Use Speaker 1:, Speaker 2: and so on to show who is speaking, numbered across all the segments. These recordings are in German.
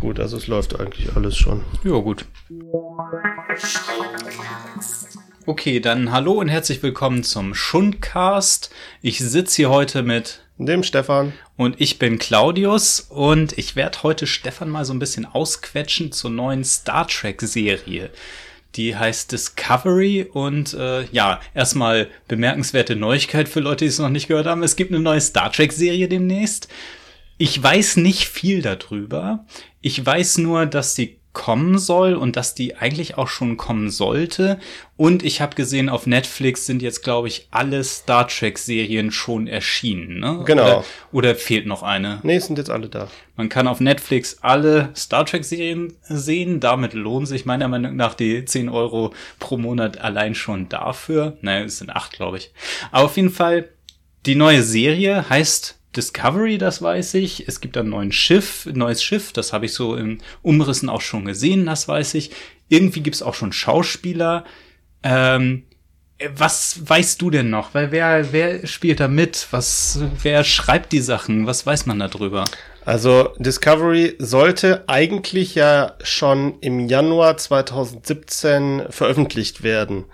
Speaker 1: gut. Also es läuft eigentlich alles schon.
Speaker 2: Ja, gut. Okay, dann hallo und herzlich willkommen zum Schundcast. Ich sitze hier heute mit
Speaker 1: dem Stefan.
Speaker 2: Und ich bin Claudius und ich werde heute Stefan mal so ein bisschen ausquetschen zur neuen Star Trek-Serie. Die heißt Discovery und äh, ja, erstmal bemerkenswerte Neuigkeit für Leute, die es noch nicht gehört haben. Es gibt eine neue Star Trek-Serie demnächst. Ich weiß nicht viel darüber. Ich weiß nur, dass die kommen soll und dass die eigentlich auch schon kommen sollte. Und ich habe gesehen, auf Netflix sind jetzt, glaube ich, alle Star Trek-Serien schon erschienen. Ne?
Speaker 1: Genau.
Speaker 2: Oder, oder, fehlt noch eine?
Speaker 1: Nee, sind jetzt alle da.
Speaker 2: Man kann auf Netflix alle Star Trek-Serien sehen. Damit lohnt sich meiner Meinung nach die 10 Euro pro Monat allein schon dafür. Naja, es sind acht, glaube ich. Aber auf jeden Fall, die neue Serie heißt Discovery, das weiß ich. Es gibt ein neues Schiff, neues Schiff, das habe ich so im Umrissen auch schon gesehen, das weiß ich. Irgendwie gibt's auch schon Schauspieler. Ähm, was weißt du denn noch? Weil wer, wer spielt da mit? Was, wer schreibt die Sachen? Was weiß man darüber?
Speaker 1: Also Discovery sollte eigentlich ja schon im Januar 2017 veröffentlicht werden.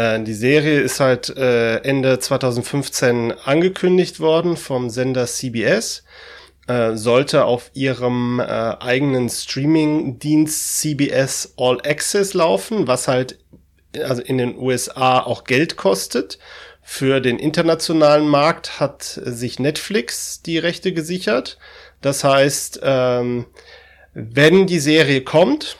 Speaker 1: Äh, die Serie ist halt äh, Ende 2015 angekündigt worden vom Sender CBS. Äh, sollte auf ihrem äh, eigenen Streaming-Dienst CBS All Access laufen, was halt also in den USA auch Geld kostet. Für den internationalen Markt hat sich Netflix die Rechte gesichert. Das heißt, ähm, wenn die Serie kommt,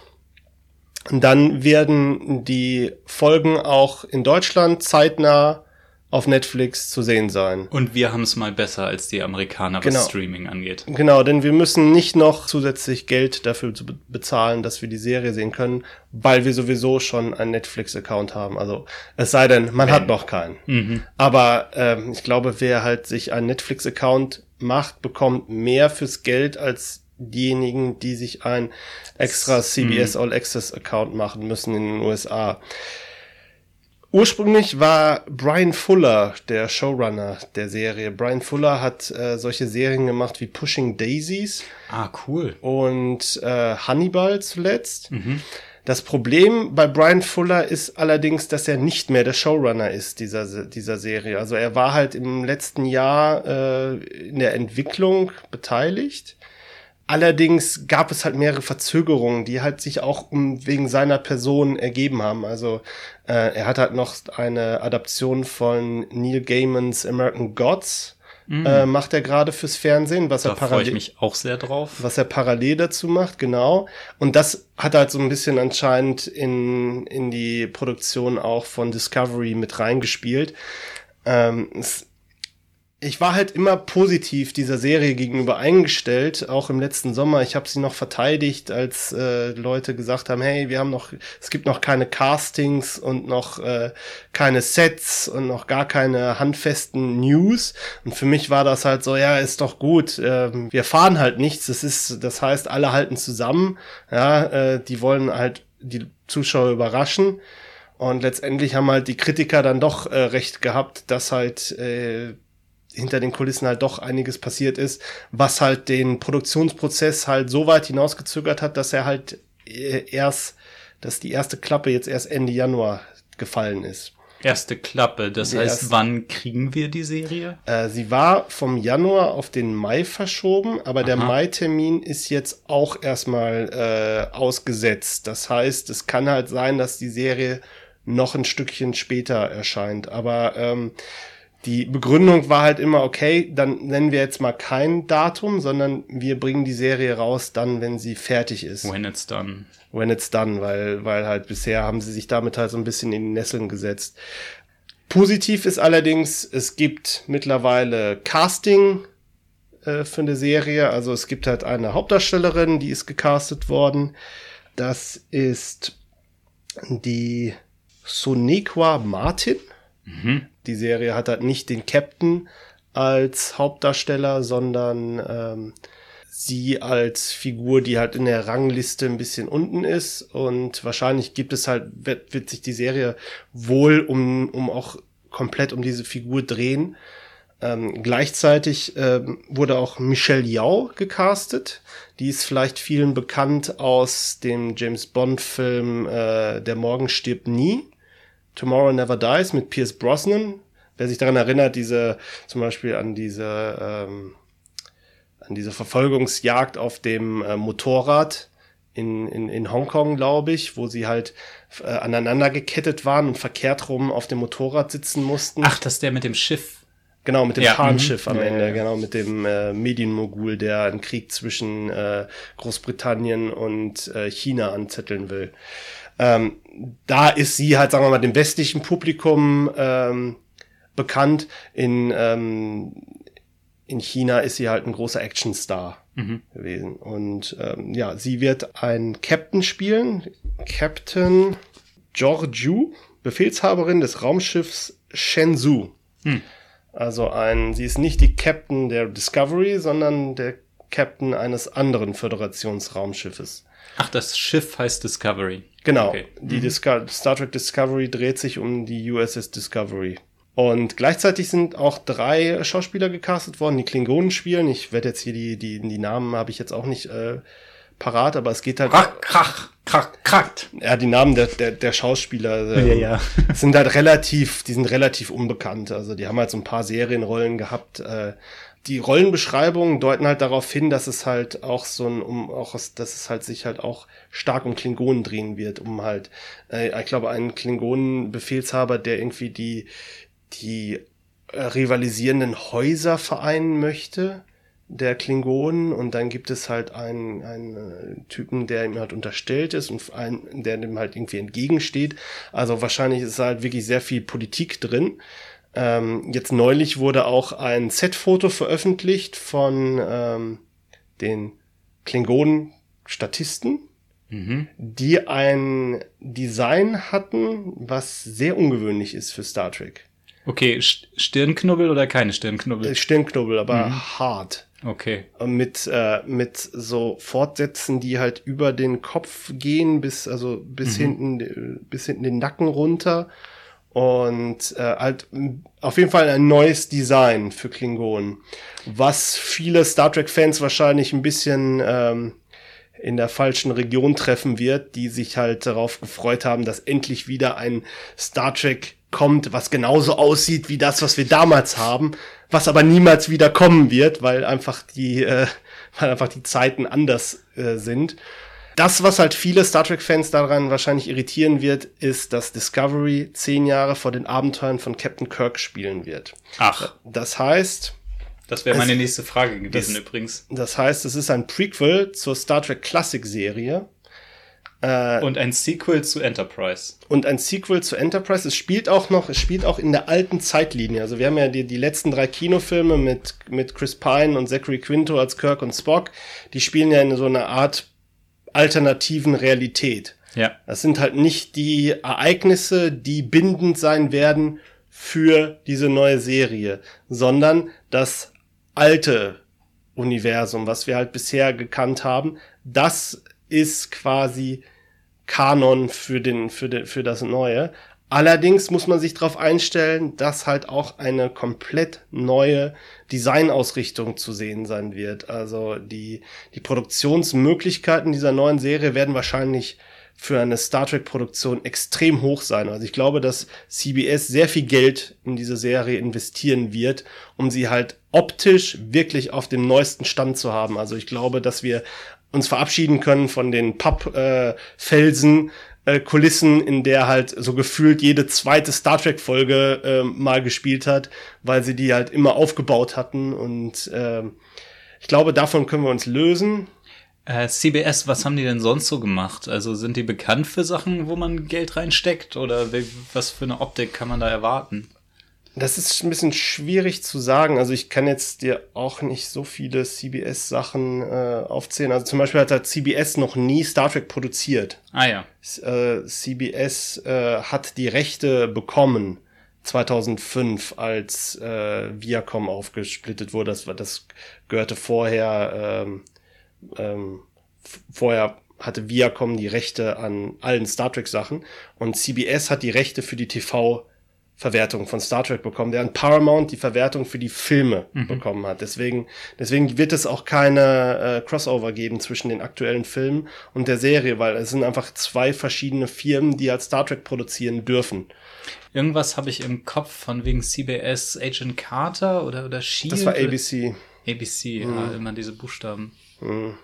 Speaker 1: dann werden die Folgen auch in Deutschland zeitnah auf Netflix zu sehen sein.
Speaker 2: Und wir haben es mal besser als die Amerikaner, was genau. Streaming angeht.
Speaker 1: Genau, denn wir müssen nicht noch zusätzlich Geld dafür bezahlen, dass wir die Serie sehen können, weil wir sowieso schon einen Netflix-Account haben. Also es sei denn, man hat noch keinen. Mhm. Aber ähm, ich glaube, wer halt sich einen Netflix-Account macht, bekommt mehr fürs Geld als diejenigen, die sich ein extra CBS mhm. All Access Account machen müssen in den USA. Ursprünglich war Brian Fuller der Showrunner der Serie. Brian Fuller hat äh, solche Serien gemacht wie Pushing Daisies.
Speaker 2: Ah, cool.
Speaker 1: Und äh, Hannibal zuletzt. Mhm. Das Problem bei Brian Fuller ist allerdings, dass er nicht mehr der Showrunner ist dieser, dieser Serie. Also er war halt im letzten Jahr äh, in der Entwicklung beteiligt Allerdings gab es halt mehrere Verzögerungen, die halt sich auch um, wegen seiner Person ergeben haben. Also äh, er hat halt noch eine Adaption von Neil Gaimans American Gods. Mm. Äh, macht er gerade fürs Fernsehen, was
Speaker 2: da
Speaker 1: er
Speaker 2: parallel ich mich auch sehr drauf.
Speaker 1: Was er parallel dazu macht, genau. Und das hat halt so ein bisschen anscheinend in in die Produktion auch von Discovery mit reingespielt. Ähm, es ich war halt immer positiv dieser Serie gegenüber eingestellt, auch im letzten Sommer. Ich habe sie noch verteidigt, als äh, Leute gesagt haben, hey, wir haben noch, es gibt noch keine Castings und noch äh, keine Sets und noch gar keine handfesten News. Und für mich war das halt so, ja, ist doch gut. Äh, wir fahren halt nichts. Das ist, das heißt, alle halten zusammen. Ja, äh, die wollen halt die Zuschauer überraschen. Und letztendlich haben halt die Kritiker dann doch äh, recht gehabt, dass halt äh, hinter den Kulissen halt doch einiges passiert ist, was halt den Produktionsprozess halt so weit hinausgezögert hat, dass er halt äh, erst, dass die erste Klappe jetzt erst Ende Januar gefallen ist.
Speaker 2: Erste Klappe, das die heißt, erste, wann kriegen wir die Serie?
Speaker 1: Äh, sie war vom Januar auf den Mai verschoben, aber Aha. der Mai-Termin ist jetzt auch erstmal äh, ausgesetzt. Das heißt, es kann halt sein, dass die Serie noch ein Stückchen später erscheint. Aber ähm, die Begründung war halt immer, okay, dann nennen wir jetzt mal kein Datum, sondern wir bringen die Serie raus dann, wenn sie fertig ist.
Speaker 2: When it's done.
Speaker 1: When it's done, weil, weil halt bisher haben sie sich damit halt so ein bisschen in die Nesseln gesetzt. Positiv ist allerdings, es gibt mittlerweile Casting äh, für eine Serie. Also es gibt halt eine Hauptdarstellerin, die ist gecastet worden. Das ist die Sonequa Martin. Mhm. Die Serie hat halt nicht den Captain als Hauptdarsteller, sondern ähm, sie als Figur, die halt in der Rangliste ein bisschen unten ist. Und wahrscheinlich gibt es halt, wird, wird sich die Serie wohl um, um auch komplett um diese Figur drehen. Ähm, gleichzeitig ähm, wurde auch Michelle Yao gecastet. Die ist vielleicht vielen bekannt aus dem James Bond-Film äh, Der Morgen stirbt nie. Tomorrow Never Dies mit Pierce Brosnan. Wer sich daran erinnert, diese zum Beispiel an diese ähm, an diese Verfolgungsjagd auf dem äh, Motorrad in, in, in Hongkong, glaube ich, wo sie halt äh, aneinander gekettet waren und verkehrt rum auf dem Motorrad sitzen mussten.
Speaker 2: Ach, das ist der mit dem Schiff.
Speaker 1: Genau, mit dem
Speaker 2: Ja,
Speaker 1: Fahnschiff
Speaker 2: mhm.
Speaker 1: am
Speaker 2: Ja,
Speaker 1: Ende,
Speaker 2: ja.
Speaker 1: genau, mit dem äh, Medienmogul, der einen Krieg zwischen äh, Großbritannien und äh, China anzetteln will. Ähm, da ist sie halt, sagen wir mal, dem westlichen Publikum ähm, bekannt. In, ähm, in China ist sie halt ein großer Actionstar
Speaker 2: Mhm.
Speaker 1: gewesen. Und ähm, ja, sie wird einen Captain spielen. Captain Georgiou, Befehlshaberin des Raumschiffs Shenzhou.
Speaker 2: Hm.
Speaker 1: Also ein, sie ist nicht die Captain der Discovery, sondern der Captain eines anderen Föderationsraumschiffes.
Speaker 2: Ach, das Schiff heißt Discovery.
Speaker 1: Genau.
Speaker 2: Okay.
Speaker 1: Die Disco Star Trek Discovery dreht sich um die USS Discovery. Und gleichzeitig sind auch drei Schauspieler gecastet worden, die Klingonen spielen. Ich werde jetzt hier die, die, die Namen habe ich jetzt auch nicht äh, parat, aber es geht halt.
Speaker 2: Krach, krach, krach, krackt.
Speaker 1: Ja, die Namen der, der, der Schauspieler äh,
Speaker 2: Ja, ja.
Speaker 1: sind halt relativ, die sind relativ unbekannt. Also die haben halt so ein paar Serienrollen gehabt. Äh, die Rollenbeschreibungen deuten halt darauf hin, dass es halt auch so ein, um auch, dass es halt sich halt auch stark um Klingonen drehen wird, um halt, äh, ich glaube, einen Klingonen-Befehlshaber, der irgendwie die, die äh, rivalisierenden Häuser vereinen möchte, der Klingonen, und dann gibt es halt einen, einen äh, Typen, der ihm halt unterstellt ist und einen, der dem halt irgendwie entgegensteht. Also wahrscheinlich ist halt wirklich sehr viel Politik drin. Ähm, jetzt neulich wurde auch ein Set-Foto veröffentlicht von ähm, den Klingonen-Statisten,
Speaker 2: Mhm.
Speaker 1: die ein Design hatten, was sehr ungewöhnlich ist für Star Trek.
Speaker 2: Okay, St- Stirnknubbel oder keine
Speaker 1: Äh,
Speaker 2: Stirnknubbel?
Speaker 1: Stirnknubbel, aber hart.
Speaker 2: Okay.
Speaker 1: Mit, äh, mit so Fortsätzen, die halt über den Kopf gehen, bis, also bis hinten, äh, bis hinten den Nacken runter. Und äh, halt auf jeden Fall ein neues Design für Klingonen. Was viele Star Trek-Fans wahrscheinlich ein bisschen ähm, in der falschen Region treffen wird, die sich halt darauf gefreut haben, dass endlich wieder ein Star Trek kommt, was genauso aussieht wie das, was wir damals haben, was aber niemals wieder kommen wird, weil einfach die, äh, weil einfach die Zeiten anders äh, sind. Das, was halt viele Star Trek-Fans daran wahrscheinlich irritieren wird, ist, dass Discovery zehn Jahre vor den Abenteuern von Captain Kirk spielen wird.
Speaker 2: Ach,
Speaker 1: Das heißt,
Speaker 2: das wäre meine nächste Frage gewesen
Speaker 1: das-
Speaker 2: übrigens.
Speaker 1: das heißt, es ist ein Prequel zur Star Trek Classic Serie Äh,
Speaker 2: Und ein Sequel zu Enterprise.
Speaker 1: und ein Sequel zu Enterprise. Es spielt auch noch, es spielt auch in der alten Zeitlinie. Also wir haben ja die, die letzten drei Kinofilme mit, mit Chris Pine und Zachary Quinto als Kirk und Spock. Die spielen ja in so einer Art alternativen Realität.
Speaker 2: Ja.
Speaker 1: Das sind halt nicht die Ereignisse, die bindend sein werden für diese neue Serie, sondern das alte Universum, was wir halt bisher gekannt haben, das ist quasi Kanon für den, für den, für das Neue. Allerdings muss man sich darauf einstellen, dass halt auch eine komplett neue Designausrichtung zu sehen sein wird. Also die, die Produktionsmöglichkeiten dieser neuen Serie werden wahrscheinlich für eine Star Trek Produktion extrem hoch sein. Also ich glaube, dass CBS sehr viel Geld in diese Serie investieren wird, um sie halt optisch wirklich auf dem neuesten Stand zu haben. Also ich glaube, dass wir uns verabschieden können von den Pappfelsen, äh, Kulissen, in der halt so gefühlt jede zweite Star Trek Folge äh, mal gespielt hat, weil sie die halt immer aufgebaut hatten und ähm, ich glaube, davon können wir uns lösen.
Speaker 2: Äh, CBS, was haben die denn sonst so gemacht? Also sind die bekannt für Sachen, wo man Geld reinsteckt? Oder was für eine Optik kann man da erwarten?
Speaker 1: Das ist ein bisschen schwierig zu sagen. Also ich kann jetzt dir auch nicht so viele CBS-Sachen äh, aufzählen. Also zum Beispiel hat CBS noch nie Star Trek produziert.
Speaker 2: Ah ja.
Speaker 1: äh, CBS äh, hat die Rechte bekommen 2005, als äh, Viacom aufgesplittet wurde. Das, das gehörte vorher, ähm, ähm, vorher hatte Viacom die Rechte an allen Star Trek Sachen und CBS hat die Rechte für die TV Verwertung von Star Trek bekommen, während Paramount die Verwertung für die Filme mhm. bekommen hat. Deswegen, deswegen wird es auch keine äh, Crossover geben zwischen den aktuellen Filmen und der Serie, weil es sind einfach zwei verschiedene Firmen, die als Star Trek produzieren dürfen.
Speaker 2: Irgendwas habe ich im Kopf von wegen CBS Agent Carter oder, oder Shield.
Speaker 1: Das war ABC.
Speaker 2: ABC, mhm. ja, immer diese Buchstaben. Mhm.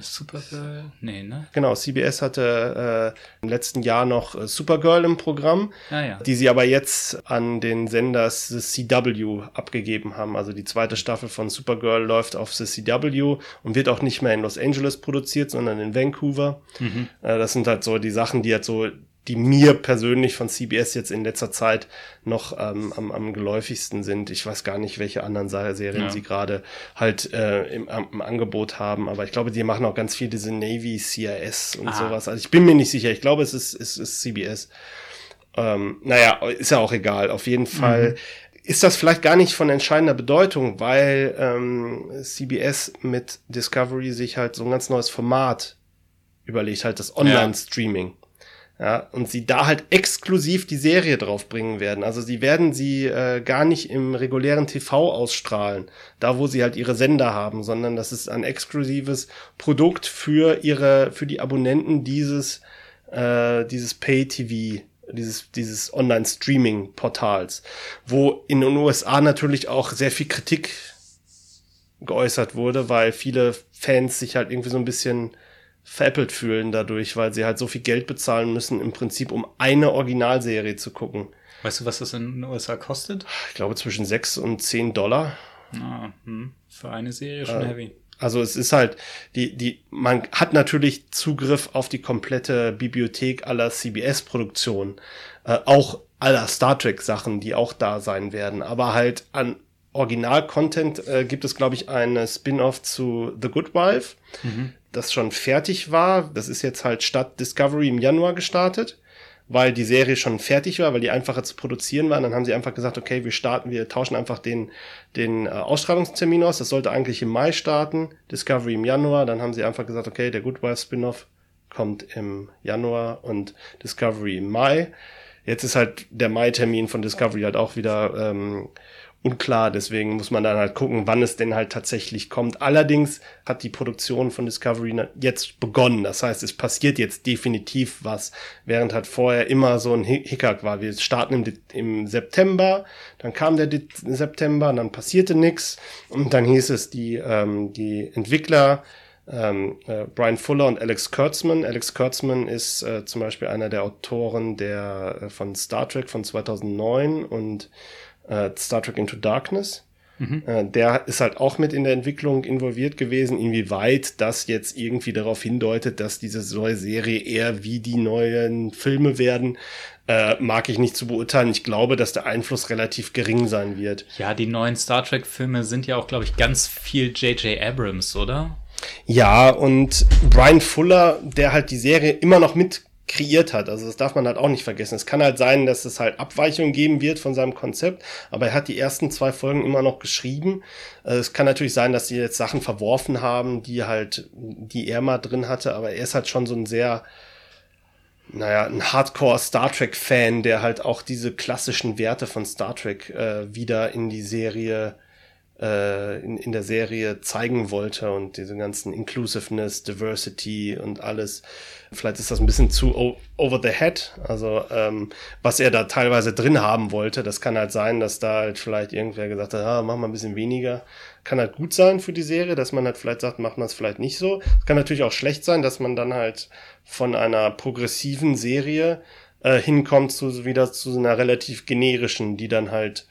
Speaker 2: Supergirl? Nee, ne?
Speaker 1: Genau, CBS hatte äh, im letzten Jahr noch äh, Supergirl im Programm,
Speaker 2: ah, ja.
Speaker 1: die sie aber jetzt an den Senders The CW abgegeben haben. Also die zweite Staffel von Supergirl läuft auf The CW und wird auch nicht mehr in Los Angeles produziert, sondern in Vancouver. Mhm. Äh, das sind halt so die Sachen, die halt so die mir persönlich von CBS jetzt in letzter Zeit noch ähm, am, am geläufigsten sind. Ich weiß gar nicht, welche anderen Serien ja. sie gerade halt äh, im, im, Angebot haben, aber ich glaube, die machen auch ganz viel diese Navy CIS und ah. sowas. Also ich bin mir nicht sicher. Ich glaube, es ist, es ist CBS. Ähm, naja, ist ja auch egal. Auf jeden Fall mhm. ist das vielleicht gar nicht von entscheidender Bedeutung, weil ähm, CBS mit Discovery sich halt so ein ganz neues Format überlegt, halt das Online-Streaming. Ja. Ja, und sie da halt exklusiv die Serie draufbringen werden. Also sie werden sie äh, gar nicht im regulären TV ausstrahlen, da wo sie halt ihre Sender haben, sondern das ist ein exklusives Produkt für ihre, für die Abonnenten dieses, äh, dieses Pay-TV, dieses, dieses Online-Streaming-Portals, wo in den USA natürlich auch sehr viel Kritik geäußert wurde, weil viele Fans sich halt irgendwie so ein bisschen veräppelt fühlen dadurch, weil sie halt so viel Geld bezahlen müssen, im Prinzip, um eine Originalserie zu gucken.
Speaker 2: Weißt du, was das in den USA kostet?
Speaker 1: Ich glaube zwischen 6 und 10 Dollar.
Speaker 2: Ah, hm. Für eine Serie schon äh, heavy.
Speaker 1: Also es ist halt, die, die, man hat natürlich Zugriff auf die komplette Bibliothek aller CBS-Produktionen, äh, auch aller Star Trek-Sachen, die auch da sein werden, aber halt an Original-Content äh, gibt es, glaube ich, eine Spin-off zu The Good Wife. Mhm das schon fertig war. Das ist jetzt halt statt Discovery im Januar gestartet, weil die Serie schon fertig war, weil die einfacher zu produzieren war. dann haben sie einfach gesagt, okay, wir starten, wir tauschen einfach den, den äh, Ausstrahlungstermin aus. Das sollte eigentlich im Mai starten, Discovery im Januar. Dann haben sie einfach gesagt, okay, der Good Spin-off kommt im Januar und Discovery im Mai. Jetzt ist halt der Mai-Termin von Discovery halt auch wieder ähm, unklar. Deswegen muss man dann halt gucken, wann es denn halt tatsächlich kommt. Allerdings hat die Produktion von Discovery jetzt begonnen. Das heißt, es passiert jetzt definitiv was, während halt vorher immer so ein Hickhack war. Wir starten im, im September, dann kam der September, dann passierte nichts und dann hieß es, die, ähm, die Entwickler ähm, äh, Brian Fuller und Alex Kurtzman. Alex Kurtzman ist äh, zum Beispiel einer der Autoren der äh, von Star Trek von 2009 und äh, Star Trek Into Darkness. Mhm. Äh, der ist halt auch mit in der Entwicklung involviert gewesen. Inwieweit das jetzt irgendwie darauf hindeutet, dass diese neue Serie eher wie die neuen Filme werden, äh, mag ich nicht zu beurteilen. Ich glaube, dass der Einfluss relativ gering sein wird.
Speaker 2: Ja, die neuen Star Trek-Filme sind ja auch, glaube ich, ganz viel J.J. Abrams, oder?
Speaker 1: Ja, und Brian Fuller, der halt die Serie immer noch mit kreiert hat. Also das darf man halt auch nicht vergessen. Es kann halt sein, dass es halt Abweichungen geben wird von seinem Konzept, aber er hat die ersten zwei Folgen immer noch geschrieben. Äh, es kann natürlich sein, dass sie jetzt Sachen verworfen haben, die halt, die er mal drin hatte, aber er ist halt schon so ein sehr, naja, ein Hardcore Star Trek Fan, der halt auch diese klassischen Werte von Star Trek äh, wieder in die Serie in, in der Serie zeigen wollte und diese ganzen Inclusiveness, Diversity und alles. Vielleicht ist das ein bisschen zu over the head. Also ähm, was er da teilweise drin haben wollte, das kann halt sein, dass da halt vielleicht irgendwer gesagt hat, ah, mach mal ein bisschen weniger. Kann halt gut sein für die Serie, dass man halt vielleicht sagt, macht man es vielleicht nicht so. Es kann natürlich auch schlecht sein, dass man dann halt von einer progressiven Serie äh, hinkommt zu wieder zu einer relativ generischen, die dann halt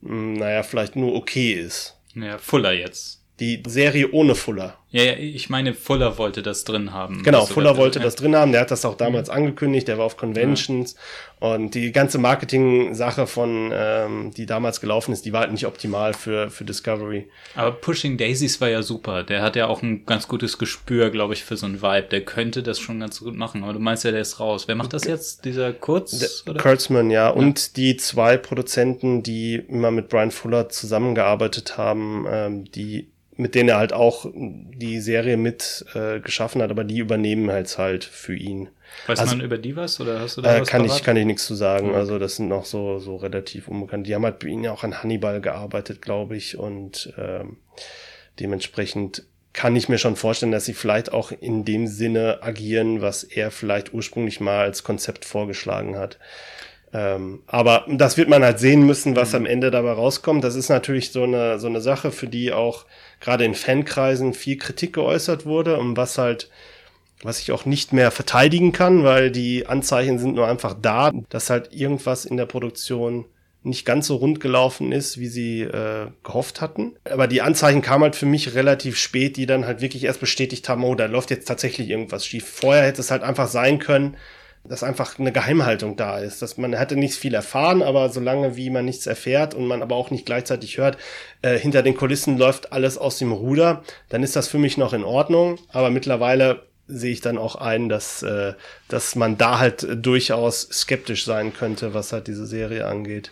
Speaker 1: naja, vielleicht nur okay ist.
Speaker 2: Ja, Fuller jetzt.
Speaker 1: Die Serie ohne Fuller.
Speaker 2: Ja, ja, ich meine, Fuller wollte das drin haben.
Speaker 1: Genau, Fuller wollte das drin haben. Der hat das auch damals mhm. angekündigt. Der war auf Conventions. Ja. Und die ganze Marketing-Sache von, ähm, die damals gelaufen ist, die war halt nicht optimal für, für Discovery.
Speaker 2: Aber Pushing Daisies war ja super. Der hat ja auch ein ganz gutes Gespür, glaube ich, für so ein Vibe. Der könnte das schon ganz gut machen. Aber du meinst ja, der ist raus. Wer macht das jetzt? Dieser Kurz?
Speaker 1: Der, Kurtzman, ja. ja. Und die zwei Produzenten, die immer mit Brian Fuller zusammengearbeitet haben, ähm, die mit denen er halt auch die Serie mit äh, geschaffen hat, aber die übernehmen halt halt für ihn.
Speaker 2: Weiß
Speaker 1: Also-
Speaker 2: man über die was oder hast du da
Speaker 1: Äh,
Speaker 2: was
Speaker 1: kann ich kann ich nichts zu sagen.
Speaker 2: Ja.
Speaker 1: Also das sind noch so so relativ unbekannt. Die haben halt bei ihnen ja auch an Hannibal gearbeitet, glaube ich, und ähm, dementsprechend kann ich mir schon vorstellen, dass sie vielleicht auch in dem Sinne agieren, was er vielleicht ursprünglich mal als Konzept vorgeschlagen hat. Ähm, aber das wird man halt sehen müssen, was am Ende dabei rauskommt. Das ist natürlich so eine, so eine Sache, für die auch gerade in Fankreisen viel Kritik geäußert wurde und was halt, was ich auch nicht mehr verteidigen kann, weil die Anzeichen sind nur einfach da, dass halt irgendwas in der Produktion nicht ganz so rund gelaufen ist, wie sie äh, gehofft hatten. Aber die Anzeichen kamen halt für mich relativ spät, die dann halt wirklich erst bestätigt haben, oh, da läuft jetzt tatsächlich irgendwas schief. Vorher hätte es halt einfach sein können, dass einfach eine Geheimhaltung da ist. Dass man hätte nicht viel erfahren, aber solange wie man nichts erfährt und man aber auch nicht gleichzeitig hört, äh, hinter den Kulissen läuft alles aus dem Ruder, dann ist das für mich noch in Ordnung. Aber mittlerweile sehe ich dann auch ein, dass, äh, dass man da halt durchaus skeptisch sein könnte, was halt diese Serie angeht.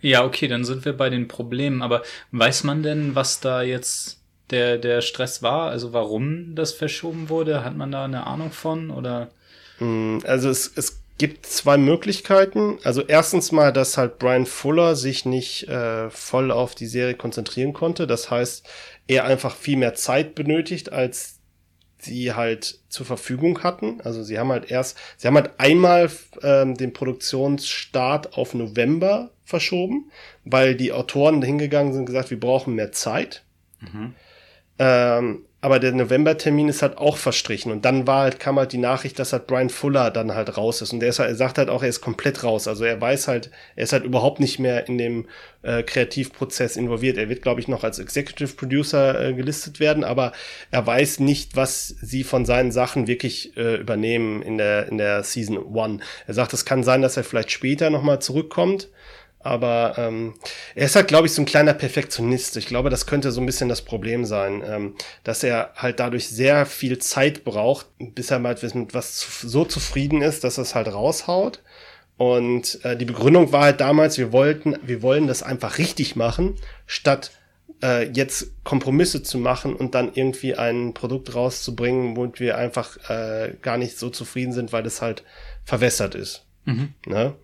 Speaker 2: Ja, okay, dann sind wir bei den Problemen. Aber weiß man denn, was da jetzt der, der Stress war? Also warum das verschoben wurde? Hat man da eine Ahnung von? Oder?
Speaker 1: Mm, Also es, es gibt zwei Möglichkeiten. Also erstens mal, dass halt Brian Fuller sich nicht äh, voll auf die Serie konzentrieren konnte. Das heißt, er einfach viel mehr Zeit benötigt, als sie halt zur Verfügung hatten. Also sie haben halt erst, sie haben halt einmal ähm, den Produktionsstart auf November verschoben, weil die Autoren hingegangen sind und gesagt, wir brauchen mehr Zeit. Ähm, aber der November-Termin ist halt auch verstrichen. Und dann war halt, kam halt die Nachricht, dass halt Brian Fuller dann halt raus ist. Und der ist halt, er sagt halt auch, er ist komplett raus. Also er weiß halt, er ist halt überhaupt nicht mehr in dem äh, Kreativprozess involviert. Er wird, glaube ich, noch als Executive Producer äh, gelistet werden, aber er weiß nicht, was sie von seinen Sachen wirklich äh, übernehmen in der, in der Season One. Er sagt, es kann sein, dass er vielleicht später nochmal zurückkommt. Aber ähm, er ist halt, glaube ich, so ein kleiner Perfektionist. Ich glaube, das könnte so ein bisschen das Problem sein, ähm, dass er halt dadurch sehr viel Zeit braucht, bis er mal mit was zu, so zufrieden ist, dass er es halt raushaut. Und äh, die Begründung war halt damals, wir wollten, wir wollen das einfach richtig machen, statt äh, jetzt Kompromisse zu machen und dann irgendwie ein Produkt rauszubringen, womit wir einfach äh, gar nicht so zufrieden sind, weil es halt verwässert ist. Ne?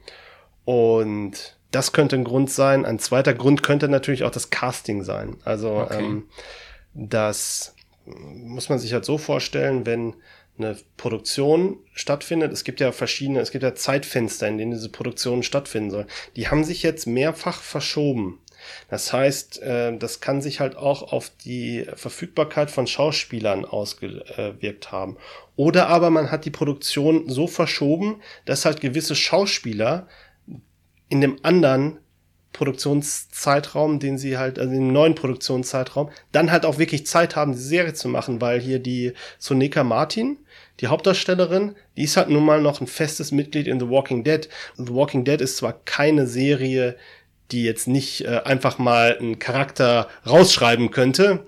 Speaker 1: Und das könnte ein Grund sein. Ein zweiter Grund könnte natürlich auch das Casting sein. Also
Speaker 2: Okay.
Speaker 1: ähm, das muss man sich halt so vorstellen, wenn eine Produktion stattfindet. Es gibt ja verschiedene, es gibt ja Zeitfenster, in denen diese Produktionen stattfinden sollen. Die haben sich jetzt mehrfach verschoben. Das heißt, äh, das kann sich halt auch auf die Verfügbarkeit von Schauspielern ausgewirkt haben. Oder aber man hat die Produktion so verschoben, dass halt gewisse Schauspieler in dem anderen Produktionszeitraum, den sie halt, also im neuen Produktionszeitraum, dann halt auch wirklich Zeit haben, die Serie zu machen, weil hier die Sonika Martin, die Hauptdarstellerin, die ist halt nun mal noch ein festes Mitglied in The Walking Dead. The Walking Dead ist zwar keine Serie, die jetzt nicht äh, einfach mal einen Charakter rausschreiben könnte,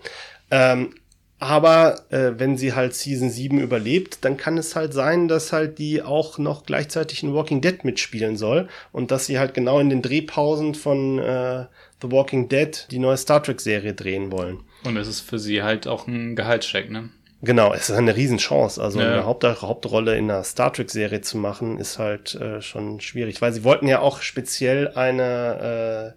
Speaker 1: ähm, aber äh, wenn sie halt Season 7 überlebt, dann kann es halt sein, dass halt die auch noch gleichzeitig in Walking Dead mitspielen soll und dass sie halt genau in den Drehpausen von äh, The Walking Dead die neue Star Trek Serie drehen wollen.
Speaker 2: Und es ist für sie halt auch ein Gehaltscheck, ne?
Speaker 1: Genau, es ist eine Riesenchance. Also
Speaker 2: Ja.
Speaker 1: eine Haupt Hauptrolle in einer Star Trek-Serie zu machen, ist halt äh, schon schwierig, weil sie wollten ja auch speziell eine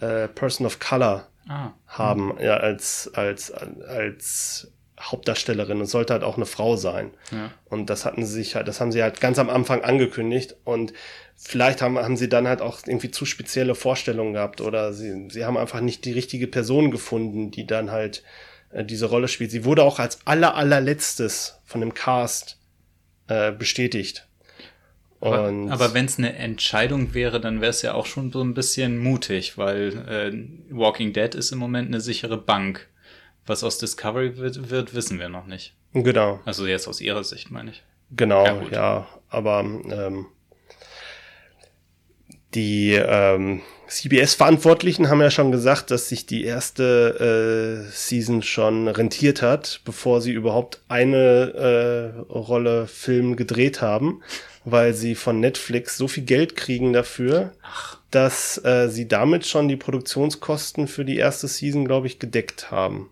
Speaker 1: äh, äh, Person of Color
Speaker 2: Ah.
Speaker 1: haben, ja, als, als, als Hauptdarstellerin. Es sollte halt auch eine Frau sein.
Speaker 2: Ja.
Speaker 1: Und das hatten sie sich halt, das haben sie halt ganz am Anfang angekündigt und vielleicht haben, haben sie dann halt auch irgendwie zu spezielle Vorstellungen gehabt oder sie, sie haben einfach nicht die richtige Person gefunden, die dann halt äh, diese Rolle spielt. Sie wurde auch als aller, allerletztes von dem Cast äh, bestätigt.
Speaker 2: Aber, aber wenn es eine Entscheidung wäre, dann wäre es ja auch schon so ein bisschen mutig, weil äh, Walking Dead ist im Moment eine sichere Bank. Was aus Discovery wird, wird, wissen wir noch nicht.
Speaker 1: genau,
Speaker 2: Also jetzt aus ihrer Sicht, meine ich.
Speaker 1: genau,
Speaker 2: Ja,
Speaker 1: ja, aber ähm, die ähm, CBS-Verantwortlichen haben ja schon gesagt, dass sich die erste äh, Season schon rentiert hat, bevor sie überhaupt eine äh, Rolle Film gedreht haben, weil sie von Netflix so viel Geld kriegen dafür, dass äh, sie damit schon die Produktionskosten für die erste Season, glaube ich, gedeckt haben.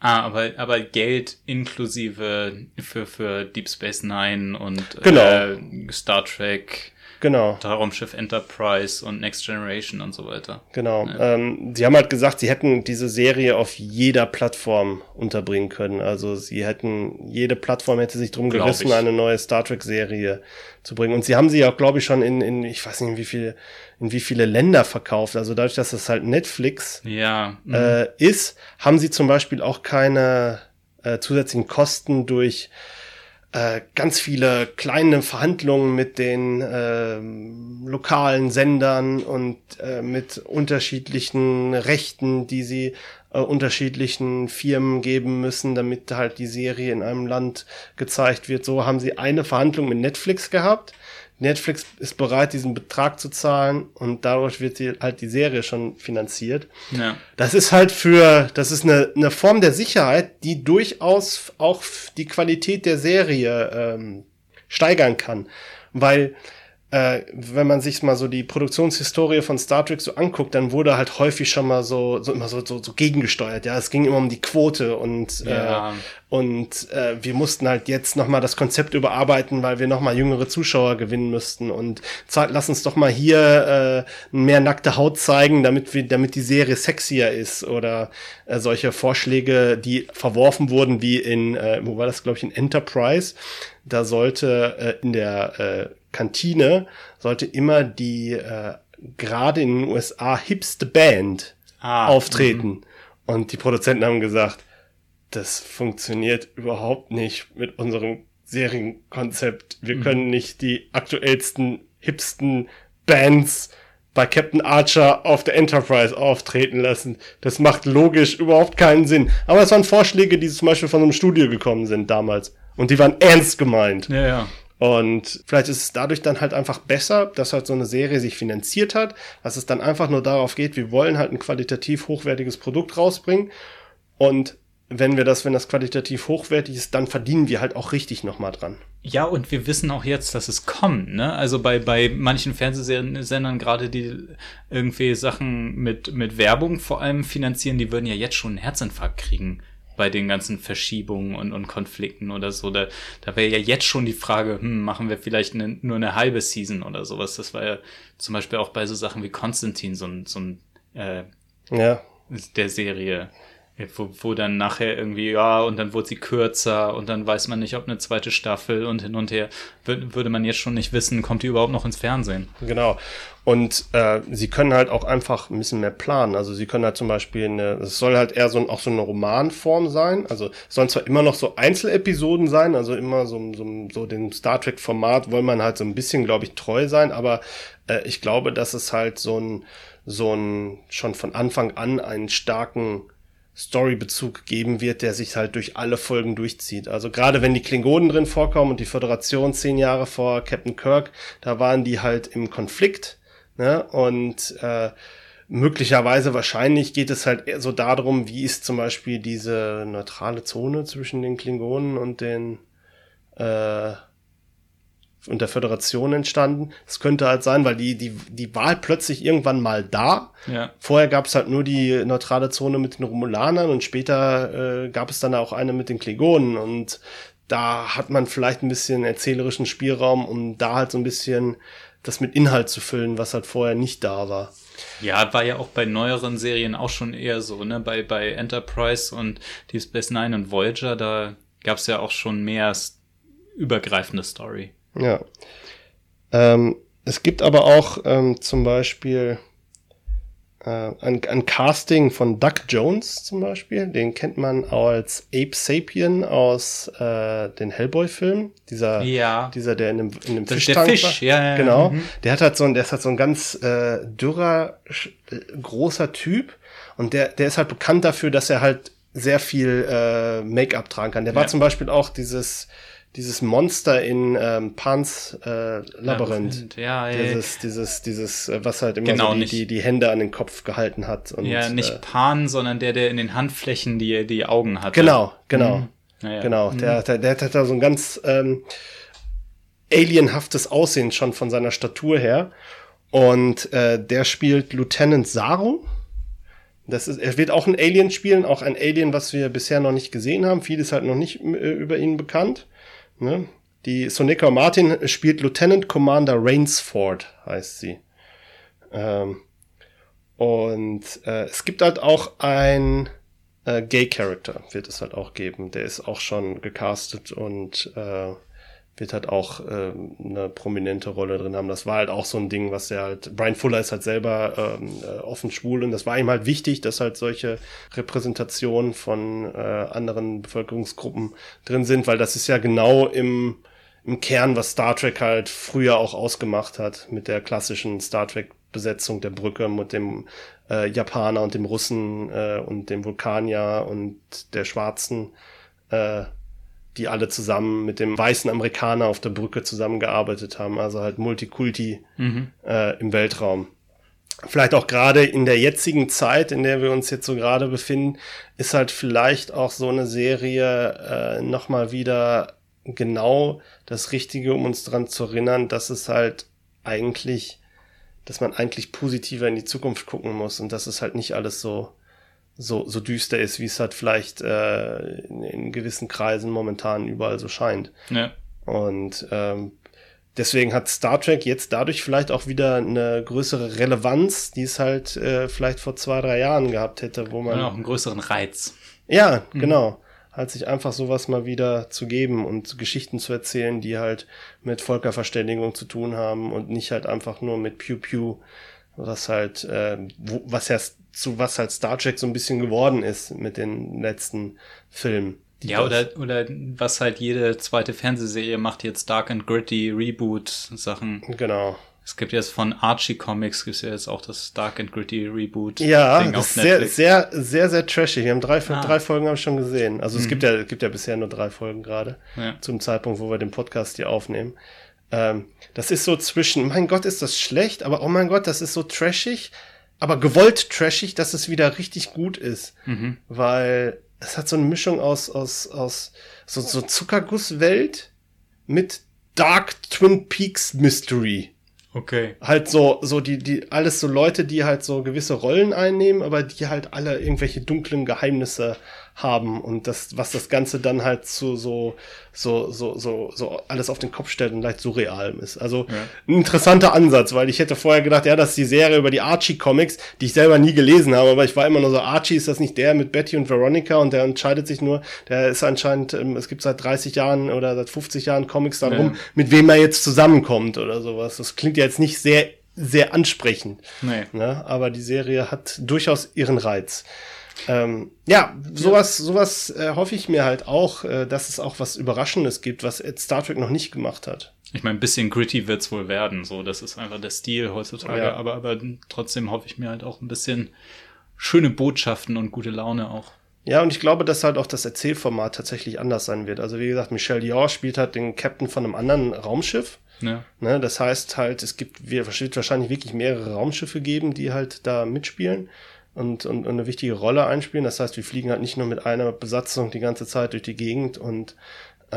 Speaker 2: Ah, aber, aber Geld inklusive für, für Deep Space Nine und
Speaker 1: Genau.
Speaker 2: äh, Star Trek,
Speaker 1: Genau.
Speaker 2: Raumschiff Enterprise und Next Generation und so weiter.
Speaker 1: Genau. Ähm, sie haben halt gesagt, sie hätten diese Serie auf jeder Plattform unterbringen können. Also sie hätten, jede Plattform hätte sich drum
Speaker 2: Glaub
Speaker 1: gerissen,
Speaker 2: ich.
Speaker 1: eine neue Star Trek-Serie zu bringen. Und sie haben sie auch, glaube ich, schon in, in, ich weiß nicht, in wie viele, in wie viele Länder verkauft. Also dadurch, dass das halt Netflix
Speaker 2: Ja. mhm.
Speaker 1: äh, ist, haben sie zum Beispiel auch keine äh, zusätzlichen Kosten durch äh, ganz viele kleine Verhandlungen mit den ähm, lokalen Sendern und äh, mit unterschiedlichen Rechten, die sie äh, unterschiedlichen Firmen geben müssen, damit halt die Serie in einem Land gezeigt wird. So haben sie eine Verhandlung mit Netflix gehabt. Netflix ist bereit, diesen Betrag zu zahlen und dadurch wird sie halt die Serie schon finanziert.
Speaker 2: ja.
Speaker 1: Das ist halt für, das ist eine, eine Form der Sicherheit, die durchaus auch die Qualität der Serie ähm, steigern kann. Weil, äh, wenn man sich mal so die Produktionshistorie von Star Trek so anguckt, dann wurde halt häufig schon mal so, so immer so, so, so gegengesteuert. Ja, es ging immer um die Quote und,
Speaker 2: Ja.
Speaker 1: äh, und äh, wir mussten halt jetzt noch mal das Konzept überarbeiten, weil wir noch mal jüngere Zuschauer gewinnen müssten und lass uns doch mal hier äh, mehr nackte Haut zeigen, damit wir, damit die Serie sexier ist oder äh, solche Vorschläge, die verworfen wurden, wie in, äh, wo war das, glaube ich, in Enterprise. Da sollte äh, in der äh, Kantine sollte immer die äh, gerade in den USA hipste Band
Speaker 2: Ah,
Speaker 1: auftreten. Und die Produzenten haben gesagt, das funktioniert überhaupt nicht mit unserem Serienkonzept. Wir können nicht die aktuellsten, hipsten Bands bei Captain Archer auf der Enterprise auftreten lassen. Das macht logisch überhaupt keinen Sinn. Aber es waren Vorschläge, die zum Beispiel von einem Studio gekommen sind damals. Und die waren ernst gemeint.
Speaker 2: Ja, ja.
Speaker 1: Und vielleicht ist es dadurch dann halt einfach besser, dass halt so eine Serie sich finanziert hat, dass es dann einfach nur darauf geht, wir wollen halt ein qualitativ hochwertiges Produkt rausbringen. Und wenn wir das, wenn das qualitativ hochwertig ist, dann verdienen wir halt auch richtig nochmal dran.
Speaker 2: Ja, und wir wissen auch jetzt, dass es kommt, ne? Also bei, bei manchen Fernsehsendern, gerade die irgendwie Sachen mit, mit Werbung vor allem finanzieren, die würden ja jetzt schon einen Herzinfarkt kriegen bei den ganzen Verschiebungen und, und Konflikten oder so. Da, da wäre ja jetzt schon die Frage, hm, machen wir vielleicht eine, nur eine halbe Season oder sowas. Das war ja zum Beispiel auch bei so Sachen wie Konstantin so ein, so ein äh,
Speaker 1: Ja,
Speaker 2: der Serie. Wo, wo dann nachher irgendwie, ja, und dann wurde sie kürzer und dann weiß man nicht, ob eine zweite Staffel und hin und her. Wür würde man jetzt schon nicht wissen, kommt die überhaupt noch ins Fernsehen?
Speaker 1: genau. Und äh, sie können halt auch einfach ein bisschen mehr planen. Also sie können halt zum Beispiel eine, es soll halt eher so ein, auch so eine Romanform sein. Also es sollen zwar immer noch so Einzelepisoden sein, also immer so, so, so dem Star Trek-Format wollen man halt so ein bisschen, glaube ich, treu sein, aber äh, ich glaube, dass es halt so ein, so ein, schon von Anfang an einen starken Storybezug geben wird, der sich halt durch alle Folgen durchzieht. Also gerade wenn die Klingonen drin vorkommen und die Föderation zehn Jahre vor Captain Kirk, da waren die halt im Konflikt. Ne? Und äh, möglicherweise wahrscheinlich geht es halt so darum, wie ist zum Beispiel diese neutrale Zone zwischen den Klingonen und den äh, und der Föderation entstanden. Es könnte halt sein, weil die, die, die war halt plötzlich irgendwann mal da.
Speaker 2: Ja.
Speaker 1: Vorher gab es halt nur die neutrale Zone mit den Romulanern und später äh, gab es dann auch eine mit den Klingonen und da hat man vielleicht ein bisschen erzählerischen Spielraum, um da halt so ein bisschen das mit Inhalt zu füllen, was halt vorher nicht da war.
Speaker 2: Ja, war ja auch bei neueren Serien auch schon eher so, ne? Bei, bei Enterprise und Deep Space Nine und Voyager, da gab es ja auch schon mehr übergreifende Story.
Speaker 1: Ja. Ähm, es gibt aber auch ähm, zum Beispiel äh, ein, ein Casting von Doug Jones zum Beispiel. Den kennt man als Ape Sapien aus äh, den Hellboy-Filmen. Dieser,
Speaker 2: Ja.
Speaker 1: dieser, der in dem, in dem
Speaker 2: ist der
Speaker 1: Fischtank
Speaker 2: Fisch,
Speaker 1: war.
Speaker 2: ja, ja,
Speaker 1: Genau.
Speaker 2: mhm.
Speaker 1: Der hat halt so ein, der ist halt so ein ganz äh, dürrer, äh, großer Typ. Und der, der ist halt bekannt dafür, dass er halt sehr viel äh, Make-up tragen kann. Der war
Speaker 2: Ja.
Speaker 1: zum Beispiel auch dieses, dieses Monster in ähm, Pans äh, Labyrinth.
Speaker 2: Ja, ja, ja.
Speaker 1: Dieses, dieses, dieses, äh, was halt immer
Speaker 2: Genau,
Speaker 1: so die,
Speaker 2: nicht-
Speaker 1: die, die Hände an den Kopf gehalten hat. Und,
Speaker 2: ja, nicht
Speaker 1: Äh,
Speaker 2: Pan, sondern der, der in den Handflächen die, die Augen hatte.
Speaker 1: genau, genau.
Speaker 2: Mhm. Ja.
Speaker 1: Genau, der, der, der hat da so ein ganz ähm, alienhaftes Aussehen schon von seiner Statur her. Und äh, der spielt Lieutenant Saru. Das ist, er wird auch ein Alien spielen, auch ein Alien, was wir bisher noch nicht gesehen haben. Viel ist halt noch nicht äh, über ihn bekannt. Ne? Die Soneca Martin spielt Lieutenant Commander Rainsford, heißt sie. Ähm, und äh, es gibt halt auch ein äh, Gay-Character, wird es halt auch geben. Der ist auch schon gecastet und äh, wird halt auch äh, eine prominente Rolle drin haben. Das war halt auch so ein Ding, was er halt, Brian Fuller ist halt selber ähm, äh, offen schwul und das war ihm halt wichtig, dass halt solche Repräsentationen von äh, anderen Bevölkerungsgruppen drin sind, weil das ist ja genau im, im Kern, was Star Trek halt früher auch ausgemacht hat, mit der klassischen Star Trek Besetzung der Brücke mit dem äh, Japaner und dem Russen äh, und dem Vulkanier und der Schwarzen äh, die alle zusammen mit dem weißen Amerikaner auf der Brücke zusammengearbeitet haben, also halt Multikulti mhm. äh, im Weltraum. Vielleicht auch gerade in der jetzigen Zeit, in der wir uns jetzt so gerade befinden, ist halt vielleicht auch so eine Serie äh, nochmal wieder genau das Richtige, um uns daran zu erinnern, dass es halt eigentlich, dass man eigentlich positiver in die Zukunft gucken muss und dass es halt nicht alles so so, so düster ist, wie es halt vielleicht äh, in, in gewissen Kreisen momentan überall so scheint. Ja. Und ähm, deswegen hat Star Trek jetzt dadurch vielleicht auch wieder eine größere Relevanz, die es halt äh, vielleicht vor zwei, drei Jahren gehabt hätte, wo man.
Speaker 2: Ja, auch einen größeren Reiz.
Speaker 1: Ja, mhm. genau. Halt sich einfach sowas mal wieder zu geben und Geschichten zu erzählen, die halt mit Völkerverständigung zu tun haben und nicht halt einfach nur mit Pew Pew, was halt, äh, wo, was ja zu was halt Star Trek so ein bisschen geworden ist mit den letzten Filmen.
Speaker 2: Ja, oder, oder was halt jede zweite Fernsehserie macht jetzt Dark and Gritty, Reboot-Sachen.
Speaker 1: Genau.
Speaker 2: Es gibt jetzt von Archie Comics gibt es ja jetzt auch das Dark and Gritty Reboot.
Speaker 1: Ja, Ding das ist sehr, sehr, sehr, sehr trashig. Wir haben drei, ah. drei Folgen haben schon gesehen. Also es mhm. gibt ja, gibt ja bisher nur drei Folgen gerade. Ja. Zum Zeitpunkt, wo wir den Podcast hier aufnehmen. Ähm, das ist so zwischen, mein Gott, ist das schlecht, aber oh mein Gott, das ist so trashig aber gewollt trashig, dass es wieder richtig gut ist. Mhm. Weil es hat so eine Mischung aus, aus, aus so, so Zuckergusswelt mit Dark Twin Peaks Mystery.
Speaker 2: Okay.
Speaker 1: Halt so, so die, die, alles so Leute, die halt so gewisse Rollen einnehmen, aber die halt alle irgendwelche dunklen Geheimnisse haben und das, was das Ganze dann halt zu so, so, so, so, so alles auf den Kopf stellt und leicht surreal ist. Also ja. ein interessanter Ansatz, weil ich hätte vorher gedacht, ja, das ist die Serie über die Archie-Comics, die ich selber nie gelesen habe, aber ich war immer nur so, Archie ist das nicht der mit Betty und Veronica und der entscheidet sich nur, der ist anscheinend, ähm, es gibt seit 30 Jahren oder seit 50 Jahren Comics darum, ja. mit wem er jetzt zusammenkommt oder sowas. Das klingt ja jetzt nicht sehr sehr ansprechend. Nee. Ne? Aber die Serie hat durchaus ihren Reiz. Ähm, ja, sowas, sowas äh, hoffe ich mir halt auch, äh, dass es auch was Überraschendes gibt, was Star Trek noch nicht gemacht hat.
Speaker 2: Ich meine, ein bisschen gritty wird's wohl werden, so, das ist einfach der Stil heutzutage, ja. aber, aber trotzdem hoffe ich mir halt auch ein bisschen schöne Botschaften und gute Laune auch.
Speaker 1: Ja, und ich glaube, dass halt auch das Erzählformat tatsächlich anders sein wird. Also wie gesagt, Michelle Dior spielt halt den Captain von einem anderen Raumschiff. Ja. Ne, das heißt halt, es gibt, wird wahrscheinlich wirklich mehrere Raumschiffe geben, die halt da mitspielen und, und, und eine wichtige Rolle einspielen. Das heißt, wir fliegen halt nicht nur mit einer Besatzung die ganze Zeit durch die Gegend und äh,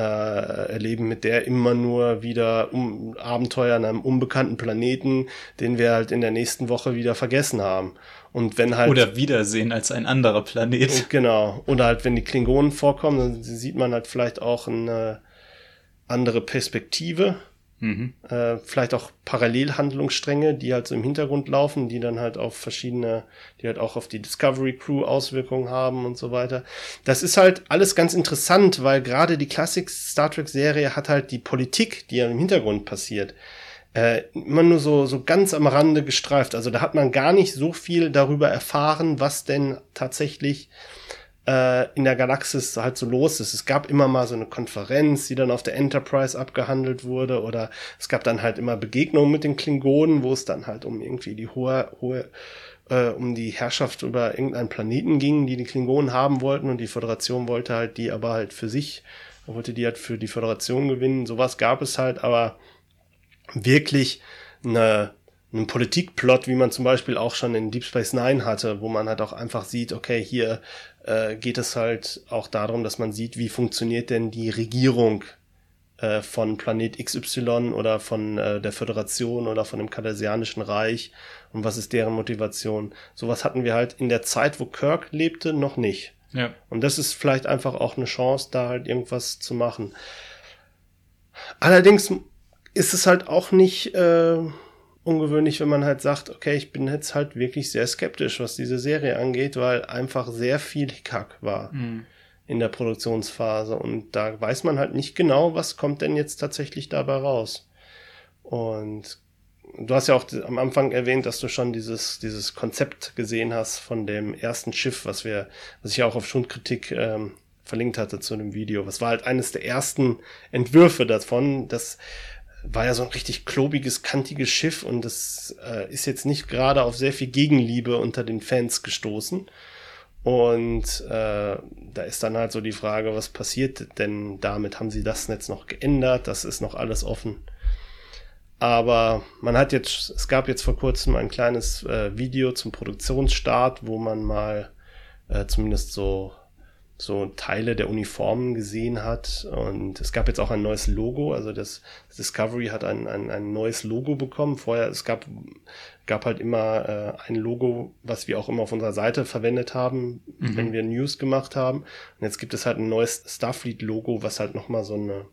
Speaker 1: erleben mit der immer nur wieder um, Abenteuer an einem unbekannten Planeten, den wir halt in der nächsten Woche wieder vergessen haben. Und wenn halt.
Speaker 2: Oder Wiedersehen als ein anderer Planet.
Speaker 1: Genau. Oder halt, wenn die Klingonen vorkommen, dann sieht man halt vielleicht auch eine andere Perspektive Mhm. Äh, vielleicht auch Parallelhandlungsstränge, die halt so im Hintergrund laufen, die dann halt auf verschiedene, die halt auch auf die Discovery Crew Auswirkungen haben und so weiter. Das ist halt alles ganz interessant, weil gerade die Classic Star Trek Serie hat halt die Politik, die ja im Hintergrund passiert, äh, immer nur so, so ganz am Rande gestreift. Also da hat man gar nicht so viel darüber erfahren, was denn tatsächlich äh, in der Galaxis halt so los ist. Es gab immer mal so eine Konferenz, die dann auf der Enterprise abgehandelt wurde, oder es gab dann halt immer Begegnungen mit den Klingonen, wo es dann halt um irgendwie die hohe, hohe äh, um die Herrschaft über irgendeinen Planeten ging, die die Klingonen haben wollten und die Föderation wollte halt die aber halt für sich, wollte die halt für die Föderation gewinnen. Sowas gab es halt, aber wirklich eine einen Politikplot, wie man zum Beispiel auch schon in Deep Space Nine hatte, wo man halt auch einfach sieht, okay, hier äh, geht es halt auch darum, dass man sieht, wie funktioniert denn die Regierung äh, von Planet XY oder von äh, der Föderation oder von dem Kardassianischen Reich und was ist deren Motivation. Sowas hatten wir halt in der Zeit, wo Kirk lebte, noch nicht.
Speaker 2: Ja.
Speaker 1: Und das ist vielleicht einfach auch eine Chance, da halt irgendwas zu machen. Allerdings ist es halt auch nicht äh, ungewöhnlich, wenn man halt sagt, okay, ich bin jetzt halt wirklich sehr skeptisch, was diese Serie angeht, weil einfach sehr viel Hickhack war
Speaker 2: Mhm.
Speaker 1: in der Produktionsphase und da weiß man halt nicht genau, was kommt denn jetzt tatsächlich dabei raus. Und du hast ja auch am Anfang erwähnt, dass du schon dieses, dieses Konzept gesehen hast von dem ersten Schiff, was wir, was ich ja auch auf Schundkritik ähm, verlinkt hatte zu dem Video. Was war halt eines der ersten Entwürfe davon. Das war ja so ein richtig klobiges, kantiges Schiff und das äh, ist jetzt nicht gerade auf sehr viel Gegenliebe unter den Fans gestoßen. Und äh, da ist dann halt so die Frage, was passiert denn damit? Haben sie das jetzt noch geändert? Das ist noch alles offen. Aber man hat jetzt, es gab jetzt vor kurzem ein kleines äh, Video zum Produktionsstart, wo man mal äh, zumindest so so Teile der Uniformen gesehen hat. Und es gab jetzt auch ein neues Logo. Also das Discovery hat ein, ein, ein neues Logo bekommen. Vorher, es gab, gab halt immer äh, ein Logo, was wir auch immer auf unserer Seite verwendet haben,
Speaker 2: Mhm.
Speaker 1: wenn wir News gemacht haben. Und jetzt gibt es halt ein neues Starfleet-Logo, was halt nochmal so eine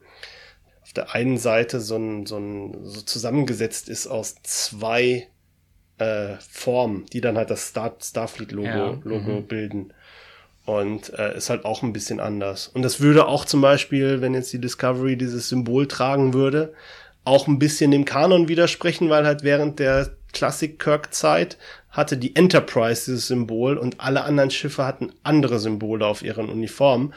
Speaker 1: auf der einen Seite so ein, so ein so zusammengesetzt ist aus zwei äh, Formen, die dann halt das Star, Starfleet-Logo
Speaker 2: Ja,
Speaker 1: Logo
Speaker 2: mhm.
Speaker 1: bilden. Und äh, ist halt auch ein bisschen anders. Und das würde auch zum Beispiel, wenn jetzt die Discovery dieses Symbol tragen würde, auch ein bisschen dem Kanon widersprechen, weil halt während der Classic-Kirk-Zeit hatte die Enterprise dieses Symbol und alle anderen Schiffe hatten andere Symbole auf ihren Uniformen.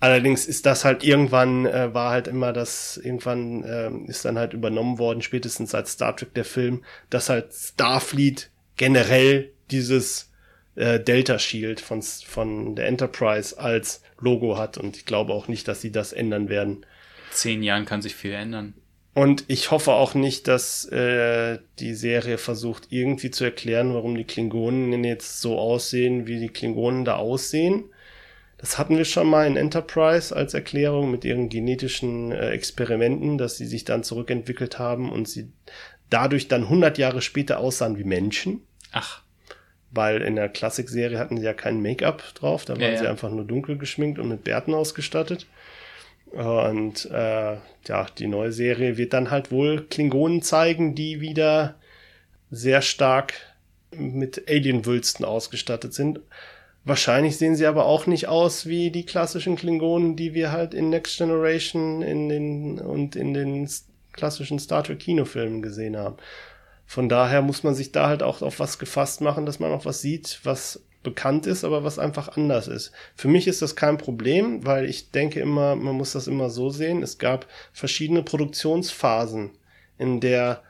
Speaker 1: Allerdings ist das halt irgendwann, äh, war halt immer das, irgendwann ähm, ist dann halt übernommen worden, spätestens seit Star Trek der Film, dass halt Starfleet generell dieses äh, Delta Shield von, von der Enterprise als Logo hat und ich glaube auch nicht, dass sie das ändern werden.
Speaker 2: Zehn Jahren kann sich viel ändern.
Speaker 1: Und ich hoffe auch nicht, dass äh, die Serie versucht irgendwie zu erklären, warum die Klingonen jetzt so aussehen, wie die Klingonen da aussehen. Das hatten wir schon mal in Enterprise als Erklärung mit ihren genetischen äh, Experimenten, dass sie sich dann zurückentwickelt haben und sie dadurch dann 100 Jahre später aussahen wie Menschen.
Speaker 2: Ach,
Speaker 1: Weil in der Klassik-Serie hatten sie ja kein Make-up drauf, da waren
Speaker 2: Ja,
Speaker 1: sie
Speaker 2: ja.
Speaker 1: einfach nur dunkel geschminkt und mit Bärten ausgestattet. Und äh, ja, die neue Serie wird dann halt wohl Klingonen zeigen, die wieder sehr stark mit Alien-Wülsten ausgestattet sind. Wahrscheinlich sehen sie aber auch nicht aus wie die klassischen Klingonen, die wir halt in Next Generation in den, und in den klassischen Star Trek Kinofilmen gesehen haben. Von daher muss man sich da halt auch auf was gefasst machen, dass man auch was sieht, was bekannt ist, aber was einfach anders ist. Für mich ist das kein Problem, weil ich denke immer, man muss das immer so sehen. Es gab verschiedene Produktionsphasen, in der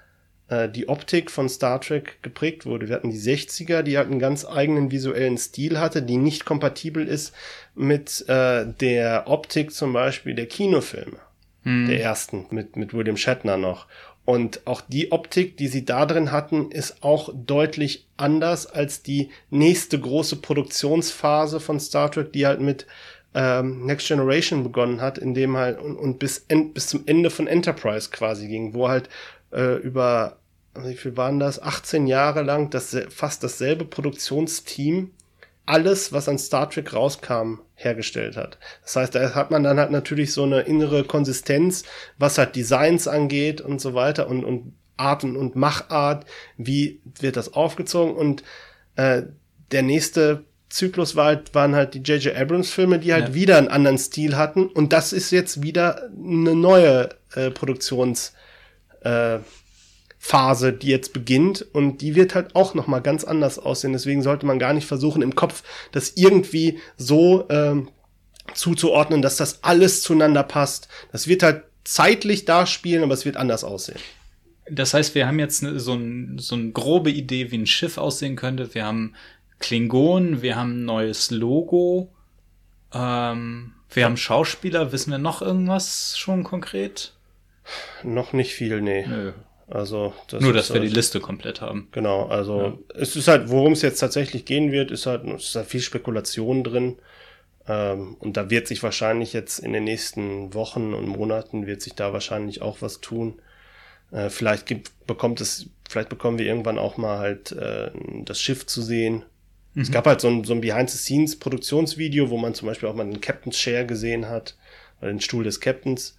Speaker 1: äh, die Optik von Star Trek geprägt wurde. Wir hatten die 60er, die halt einen ganz eigenen visuellen Stil hatte, die nicht kompatibel ist mit äh, der Optik zum Beispiel der Kinofilme
Speaker 2: hm.
Speaker 1: der ersten mit, mit William Shatner noch. Und auch die Optik, die sie da drin hatten, ist auch deutlich anders als die nächste große Produktionsphase von Star Trek, die halt mit ähm, Next Generation begonnen hat, in dem halt und, und bis, en, bis zum Ende von Enterprise quasi ging, wo halt äh, über, wie viel waren das, 18 Jahre lang das, fast dasselbe Produktionsteam alles, was an Star Trek rauskam, hergestellt hat. Das heißt, da hat man dann halt natürlich so eine innere Konsistenz, was halt Designs angeht und so weiter und, und Arten und Machart, wie wird das aufgezogen und äh, der nächste Zyklus war halt, waren halt die J.J. Abrams Filme, die halt
Speaker 2: Ja.
Speaker 1: wieder einen anderen Stil hatten und das ist jetzt wieder eine neue äh, Produktions äh, Phase, die jetzt beginnt und die wird halt auch noch mal ganz anders aussehen. Deswegen sollte man gar nicht versuchen, im Kopf das irgendwie so ähm, zuzuordnen, dass das alles zueinander passt. Das wird halt zeitlich da spielen, aber es wird anders aussehen.
Speaker 2: Das heißt, wir haben jetzt ne, so, ein, so eine grobe Idee, wie ein Schiff aussehen könnte. Wir haben Klingonen, wir haben ein neues Logo, ähm, wir haben Schauspieler. Wissen wir noch irgendwas schon konkret?
Speaker 1: Noch nicht viel, nee.
Speaker 2: Nö.
Speaker 1: Also das
Speaker 2: Nur, dass wir die
Speaker 1: halt-
Speaker 2: Liste komplett haben.
Speaker 1: Genau, also es ist halt, worum es jetzt tatsächlich gehen wird, ist halt, es ist halt viel Spekulation drin. Ähm, und da wird sich wahrscheinlich jetzt in den nächsten Wochen und Monaten wird sich da wahrscheinlich auch was tun. Äh, vielleicht gibt, bekommt es, vielleicht bekommen wir irgendwann auch mal halt äh, das Schiff zu sehen. Mhm. Es gab halt so ein, so ein Behind-the-Scenes-Produktionsvideo, wo man zum Beispiel auch mal den Captain's Chair gesehen hat, den Stuhl des Captains.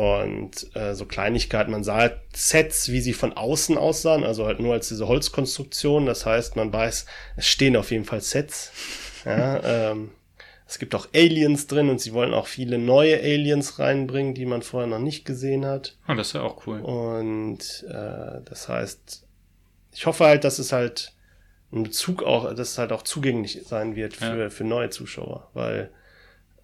Speaker 1: Und äh, so Kleinigkeiten, man sah halt Sets, wie sie von außen aussahen, also halt nur als diese Holzkonstruktion. Das heißt, man weiß, es stehen auf jeden Fall Sets. Ja, ähm, es gibt auch Aliens drin und sie wollen auch viele neue Aliens reinbringen, die man vorher noch nicht gesehen hat.
Speaker 2: Oh, das ist ja auch cool.
Speaker 1: Und äh, das heißt, ich hoffe halt, dass es halt ein Bezug auch, dass es halt auch zugänglich sein wird für, ja. für neue Zuschauer, weil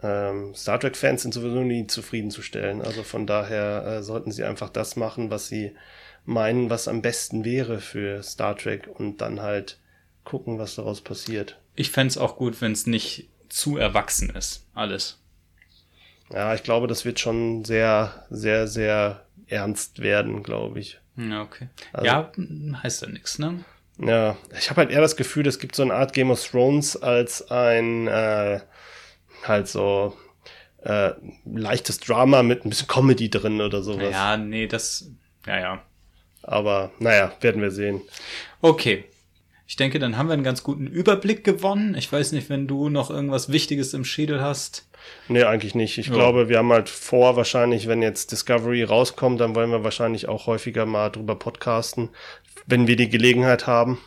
Speaker 1: ähm, Star Trek-Fans sind sowieso nie zufriedenzustellen. Also von daher äh, sollten sie einfach das machen, was sie meinen, was am besten wäre für Star Trek und dann halt gucken, was daraus passiert.
Speaker 2: Ich fände es auch gut, wenn es nicht zu erwachsen ist, alles.
Speaker 1: Ja, ich glaube, das wird schon sehr, sehr, sehr ernst werden, glaube ich.
Speaker 2: Ja, okay. Also, ja, heißt ja nichts, ne?
Speaker 1: Ja, ich habe halt eher das Gefühl, es gibt so eine Art Game of Thrones als ein äh, halt so äh, leichtes Drama mit ein bisschen Comedy drin oder sowas.
Speaker 2: Ja, nee, das, ja, ja.
Speaker 1: Aber naja, werden wir sehen.
Speaker 2: Okay, ich denke, dann haben wir einen ganz guten Überblick gewonnen. Ich weiß nicht, wenn du noch irgendwas Wichtiges im Schädel hast.
Speaker 1: Nee, eigentlich nicht. Ich ja. glaube, wir haben halt vor, wahrscheinlich, wenn jetzt Discovery rauskommt, dann wollen wir wahrscheinlich auch häufiger mal drüber podcasten, wenn wir die Gelegenheit haben.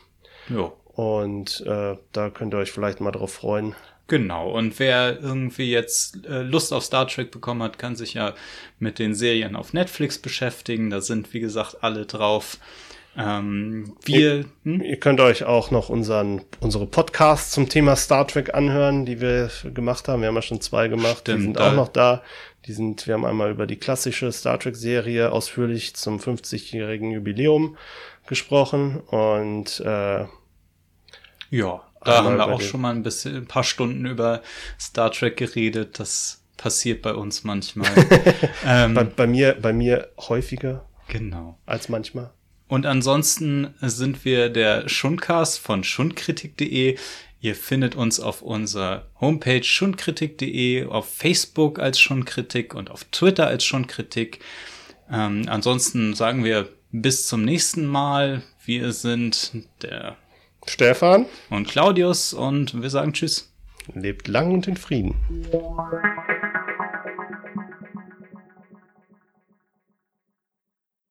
Speaker 2: Ja.
Speaker 1: Und äh, da könnt ihr euch vielleicht mal drauf freuen.
Speaker 2: Genau, und wer irgendwie jetzt äh, Lust auf Star Trek bekommen hat, kann sich ja mit den Serien auf Netflix beschäftigen. Da sind, wie gesagt, alle drauf. Ähm, wir,
Speaker 1: ihr, hm? ihr, könnt euch auch noch unseren, unsere Podcasts zum Thema Star Trek anhören, die wir gemacht haben. Wir haben ja schon zwei gemacht, Stimmt, die sind auch noch da. Die sind, wir haben einmal über die klassische Star Trek Serie ausführlich zum 50-jährigen Jubiläum gesprochen und äh,
Speaker 2: ja, da haben wir auch schon mal ein bisschen, ein paar Stunden über Star Trek geredet. Das passiert bei uns manchmal.
Speaker 1: ähm, bei, bei, mir, bei mir häufiger.
Speaker 2: Genau.
Speaker 1: Als manchmal.
Speaker 2: Und ansonsten sind wir der Schundcast von schundkritik.de. Ihr findet uns auf unserer Homepage schundkritik.de, auf Facebook als Schundkritik und auf Twitter als Schundkritik. Ähm, ansonsten sagen wir bis zum nächsten Mal. Wir sind der
Speaker 1: Stefan
Speaker 2: und Claudius und wir sagen Tschüss.
Speaker 1: Lebt lang und in Frieden.